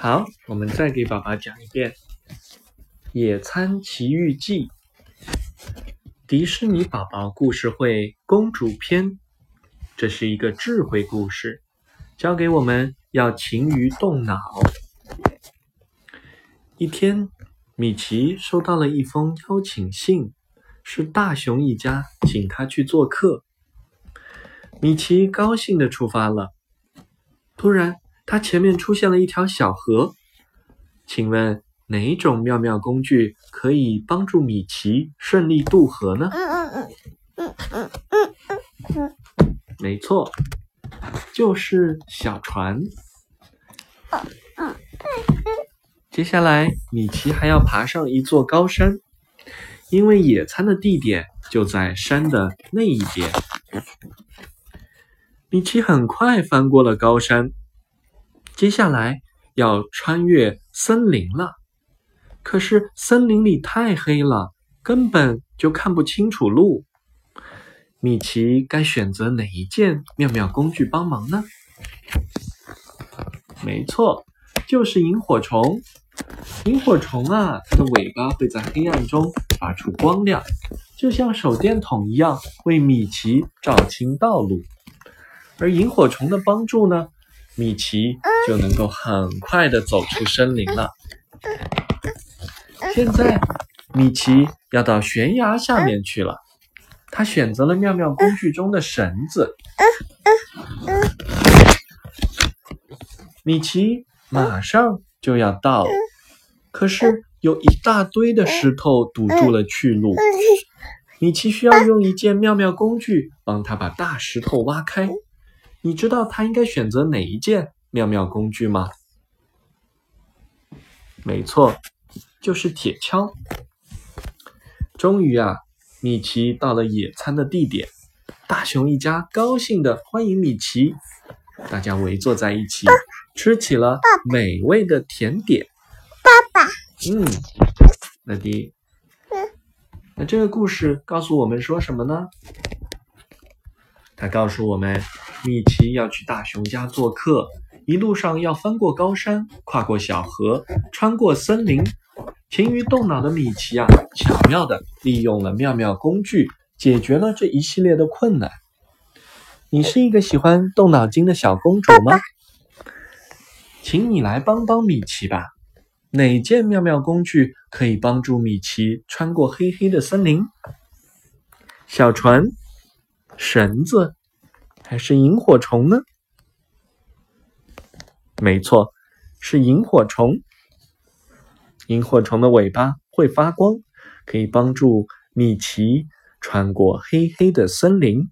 好，我们再给宝宝讲一遍《野餐奇遇记》迪士尼宝宝故事会公主篇。这是一个智慧故事，教给我们要勤于动脑。一天，米奇收到了一封邀请信，是大熊一家请他去做客。米奇高兴的出发了。突然，他前面出现了一条小河。请问哪种妙妙工具可以帮助米奇顺利渡河呢？嗯嗯嗯嗯嗯嗯嗯，没错，就是小船。接下来，米奇还要爬上一座高山，因为野餐的地点就在山的那一边。米奇很快翻过了高山，接下来要穿越森林了。可是森林里太黑了，根本就看不清楚路。米奇该选择哪一件妙妙工具帮忙呢？没错，就是萤火虫。萤火虫啊，它的尾巴会在黑暗中发出光亮，就像手电筒一样，为米奇照清道路。而萤火虫的帮助呢，米奇就能够很快的走出森林了。现在，米奇要到悬崖下面去了。他选择了妙妙工具中的绳子。米奇马上就要到了，可是有一大堆的石头堵住了去路。米奇需要用一件妙妙工具帮他把大石头挖开。你知道他应该选择哪一件妙妙工具吗？没错，就是铁锹。终于啊，米奇到了野餐的地点，大熊一家高兴的欢迎米奇，大家围坐在一起，吃起了美味的甜点。爸爸，嗯，乐迪，那这个故事告诉我们说什么呢？他告诉我们。米奇要去大熊家做客，一路上要翻过高山，跨过小河，穿过森林。勤于动脑的米奇啊，巧妙地利用了妙妙工具，解决了这一系列的困难。你是一个喜欢动脑筋的小公主吗？请你来帮帮米奇吧。哪件妙妙工具可以帮助米奇穿过黑黑的森林？小船，绳子。还是萤火虫呢？没错，是萤火虫。萤火虫的尾巴会发光，可以帮助米奇穿过黑黑的森林。